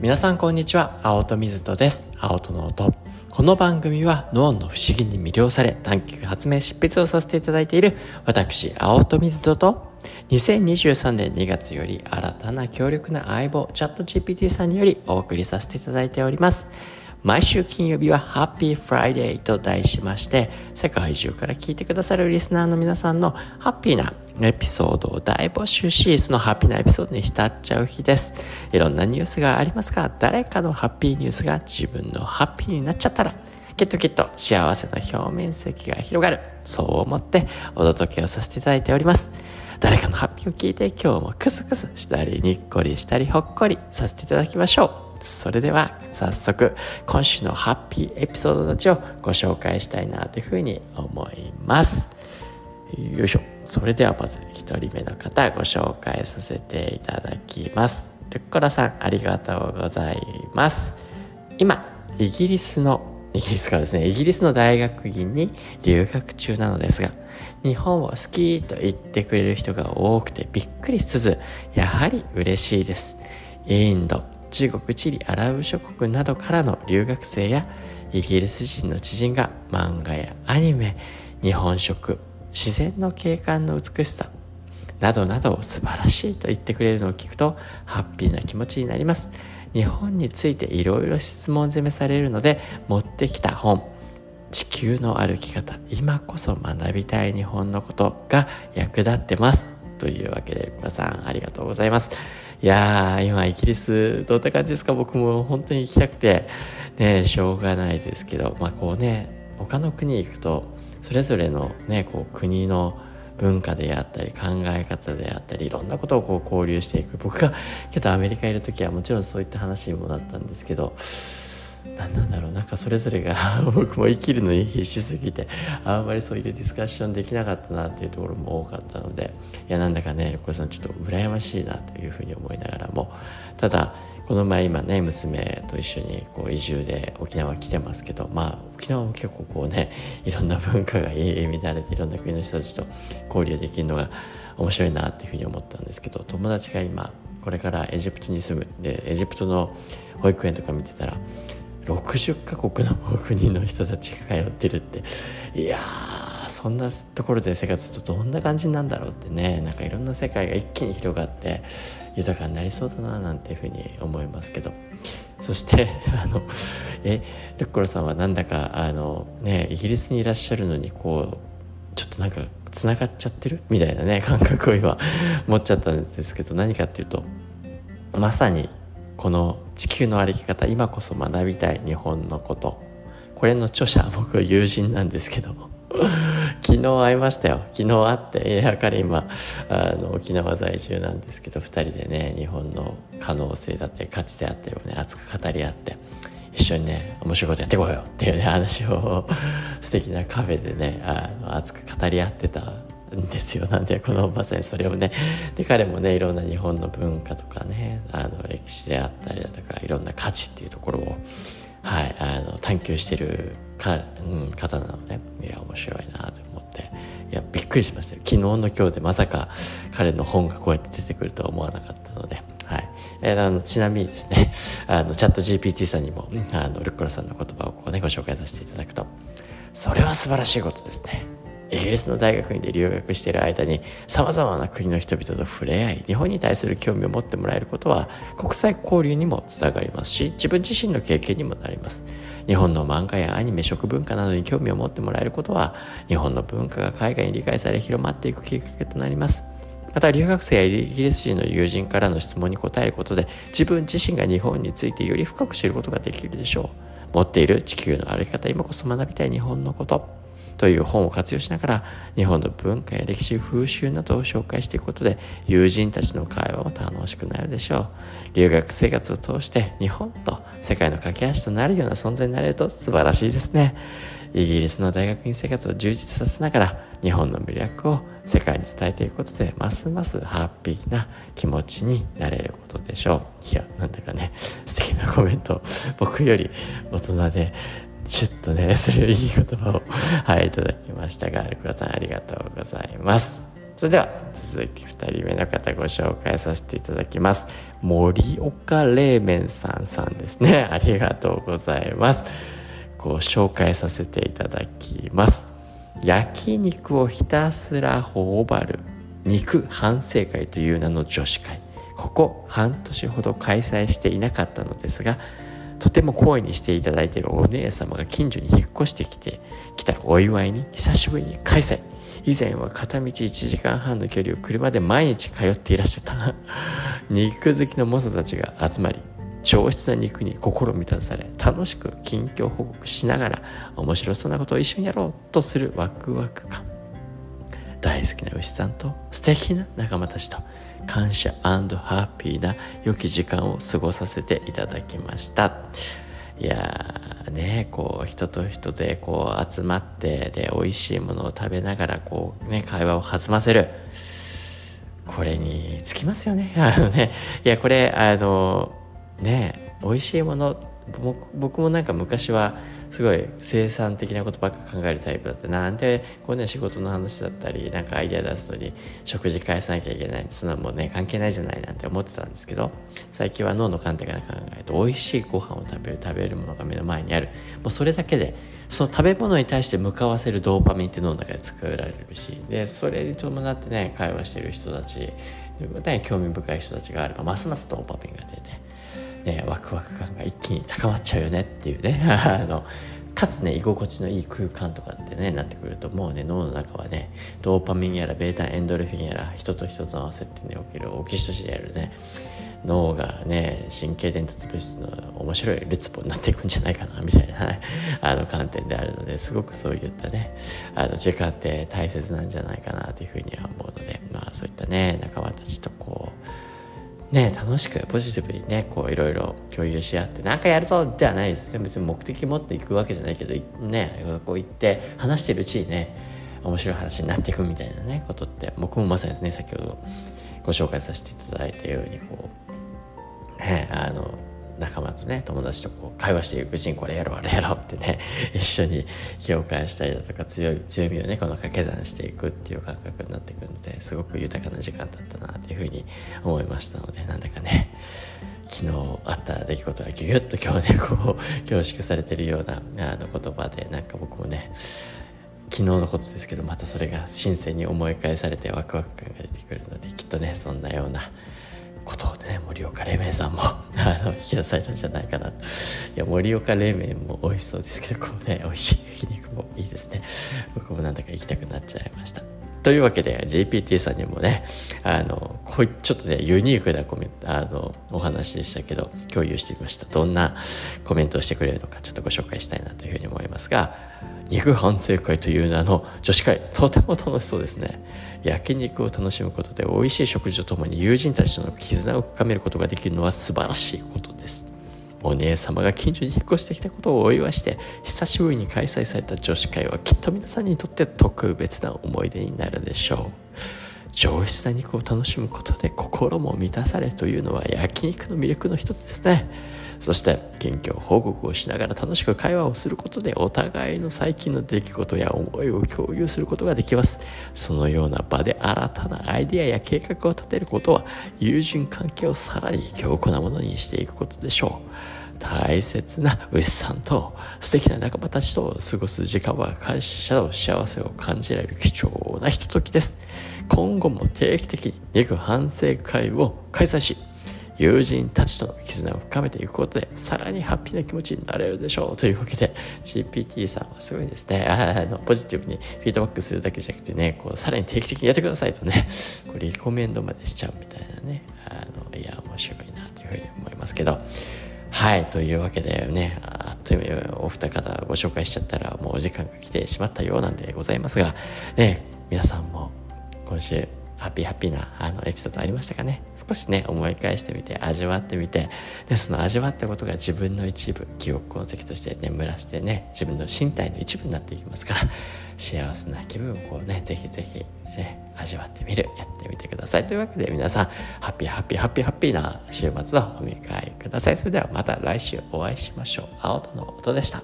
皆さんこんにちは。青戸水戸です。青戸の音。この番組は脳の不思議に魅了され探求発明執筆をさせていただいている私青戸水戸と2023年2月より新たな強力な相棒チャット GPT さんによりお送りさせていただいております。毎週金曜日はハッピーフライデーと題しまして世界中から聞いてくださるリスナーの皆さんのハッピーなエピソードを大募集しそのハッピーなエピソードに浸っちゃう日です。いろんなニュースがありますが誰かのハッピーニュースが自分のハッピーになっちゃったらきっときっと幸せの表面積が広がる。そう思ってお届けをさせていただいております。誰かのハッピーを聞いて今日もクスクスしたりにっこりしたりほっこりさせていただきましょう。それでは早速今週のハッピーエピソードたちをご紹介したいなというふうに思います。よいしょ。それではまず1人目の方ご紹介させていただきます。ルッコラさんありがとうございます。今イギリスのイギリスからですね。イギリスの大学院に留学中なのですが日本を好きと言ってくれる人が多くてびっくりしつつやはり嬉しいです。インド。中国チリアラブ諸国などからの留学生やイギリス人の知人が漫画やアニメ日本食自然の景観の美しさなどなどを素晴らしいと言ってくれるのを聞くとハッピーな気持ちになります。日本についていろいろ質問攻めされるので持ってきた本。地球の歩き方今こそ学びたい日本のことが役立ってます。というわけで皆さんありがとうございます。いやー、今イギリスどんな感じですか？僕も本当に行きたくて、ね、しょうがないですけど、まあこうね、他の国行くと、それぞれのね、こう国の文化であったり考え方であったりいろんなことをこう交流していく。僕がけどアメリカいる時はもちろんそういった話にもなったんですけど何なんだろう。なんかそれぞれが 僕も生きるのに必死すぎてあんまりそういうディスカッションできなかったなっていうところも多かったのでいやなんだかね横さんちょっと羨ましいなというふうに思いながらもただこの前今ね娘と一緒にこう移住で沖縄来てますけどまあ沖縄も結構こうねいろんな文化が入り乱れていろんな国の人たちと交流できるのが面白いなっていうふうに思ったんですけど友達が今これからエジプトに住む。でエジプトの保育園とか見てたら60カ国の国の人たちが通ってるって。いやそんなところで生活するとどんな感じなんだろうってね。なんかいろんな世界が一気に広がって豊かになりそうだななんていうふうに思いますけど。そして あのえルッコロさんはなんだかあのねイギリスにいらっしゃるのにこうちょっとなんかつながっちゃってる？みたいなね感覚を今持っちゃったんですけど何かっていうとまさにこの地球の歩き方今こそ学びたい日本のこと。これの著者僕は友人なんですけど。昨日会いましたよ。昨日会っていや彼今あの沖縄在住なんですけど2人でね日本の可能性だったり価値であったりをね熱く語り合って一緒にね面白いことやってこいよっていうね話を素敵なカフェでねあの熱く語り合ってたんですよなんでこのまさにそれをねで彼もねいろんな日本の文化とかねあの歴史であったりだとかいろんな価値っていうところを、はい、あの探求してるか、うん、方なのでいや面白いなと思っていやびっくりしました昨日の今日でまさか彼の本がこうやって出てくるとは思わなかったので。はい。えー、あの、ちなみにですね、あの、チャット GPT さんにも、あの、ルッコラさんの言葉をこうね、ご紹介させていただくと、それは素晴らしいことですね。イギリスの大学院で留学している間に様々な国の人々と触れ合い日本に対する興味を持ってもらえることは国際交流にもつながりますし自分自身の経験にもなります。日本の漫画やアニメ食文化などに興味を持ってもらえることは日本の文化が海外に理解され広まっていくきっかけとなります。また留学生やイギリス人の友人からの質問に答えることで自分自身が日本についてより深く知ることができるでしょう。持っている地球の歩き方今こそ学びたい日本のこと。という本を活用しながら日本の文化や歴史風習などを紹介していくことで友人たちの会話も楽しくなるでしょう。留学生活を通して日本と世界の架け橋となるような存在になれると素晴らしいですね。イギリスの大学院生活を充実させながら日本の魅力を世界に伝えていくことでますますハッピーな気持ちになれることでしょう。いやなんだかね素敵なコメント僕より大人でシュッとね、そういういい言葉を、はい、いただきましたが、ルクラさんありがとうございます。それでは続いて2人目の方ご紹介させていただきます。森岡冷麺さんさんですね。ありがとうございます。ご紹介させていただきます。焼肉をひたすら頬張る肉反省会という名の女子会。ここ半年ほど開催していなかったのですがとても好意にしていただいているお姉様が近所に引っ越してきて来たお祝いに久しぶりに開催以前は片道1時間半の距離を車で毎日通っていらっしゃった。肉好きの猛者たちが集まり上質な肉に心満たされ楽しく近況報告しながら面白そうなことを一緒にやろうとするワクワク感。大好きな牛さんと素敵な仲間たちと感謝ハッピーな良き時間を過ごさせていただきました。いやーねこう人と人でこう集まってで美味しいものを食べながらこうね会話を弾ませる。これにつきますよね。あのねいやこれあのね美味しいもの僕もなんか昔はすごい生産的なことばっか考えるタイプだったなんでこうね仕事の話だったりなんかアイデア出すのに食事返さなきゃいけないそんなもうね関係ないじゃないなんて思ってたんですけど最近は脳の観点から考えると美味しいご飯を食べる食べるものが目の前にある。もうそれだけでその食べ物に対して向かわせるドーパミンって脳の中で作られるしでそれに伴ってね会話してる人たちね、興味深い人たちがあればますますドーパミンが出てね、ワクワク感が一気に高まっちゃうよねっていうね。あのかつね居心地のいい空間とかってねなってくるともうね脳の中はねドーパミンやらベータエンドルフィンやら人と人との接点におけるオキシトシンやるね脳がね神経伝達物質の面白いルツボになっていくんじゃないかなみたいな、あの観点であるのですごくそういったねあの時間って大切なんじゃないかなというふうには思うのでまあそういったね仲間たちとこうね、楽しくポジティブにねこういろいろ共有し合って何かやるぞではないです。ね別に目的持っていくわけじゃないけどねこう言って話してるうちにね面白い話になっていくみたいなねことって僕もまさにですね先ほどご紹介させていただいたようにこうねあの仲間とね友達とこう会話していくうちにこれやろうあれやろうってね 一緒に共感したりだとか強い強みをねこの掛け算していくっていう感覚になってくるのですごく豊かな時間だったなというふうに思いましたのでなんだかね昨日あった出来事がギュギュッと今日ね こう凝縮されてるようなあの言葉でなんか僕もね昨日のことですけどまたそれが新鮮に思い返されてワクワク感が出てくるのできっとねそんなような盛岡冷麺さんも あの引き出されたんじゃないかな。いや盛岡冷麺も美味しそうですけどこうね美味しい焼肉もいいですね。僕もなんだか行きたくなっちゃいました。というわけで JPT さんにもねあのこういちょっとねユニークなコメントあのお話でしたけど共有してみました。どんなコメントをしてくれるのかちょっとご紹介したいなというふうに思いますが肉反省会という名の女子会とても楽しそうですね。焼肉を楽しむことで美味しい食事とともに友人たちとの絆を深めることができるのは素晴らしいことです。お姉様が近所に引っ越してきたことをお祝いして久しぶりに開催された女子会はきっと皆さんにとって特別な思い出になるでしょう。上質な肉を楽しむことで心も満たされというのは焼肉の魅力の一つですね。そして近況報告をしながら楽しく会話をすることでお互いの最近の出来事や思いを共有することができます。そのような場で新たなアイデアや計画を立てることは友人関係をさらに強固なものにしていくことでしょう。大切な牛さんと素敵な仲間たちと過ごす時間は感謝と幸せを感じられる貴重なひとときです。今後も定期的に肉反省会を開催し友人たちとの絆を深めていくことでさらにハッピーな気持ちになれるでしょう。というわけで GPT さんはすごいですね。あのポジティブにフィードバックするだけじゃなくてねこうさらに定期的にやってくださいとねこれリコメンドまでしちゃうみたいなね。あのいや面白いなというふうに思いますけど。はいというわけでねあっという間にお二方ご紹介しちゃったらもうお時間が来てしまったようなんでございますがね皆さんも今週ハッピーハッピーなあのエピソードありましたかね？少しね思い返してみて味わってみて。でその味わったことが自分の一部記憶痕跡として眠らしてね自分の身体の一部になっていきますから幸せな気分をこうねぜひぜひね味わってみる。やってみてください。というわけで皆さんハッピーハッピーハッピーハッピーな週末をお迎えください。それではまた来週お会いしましょう。青との音でした。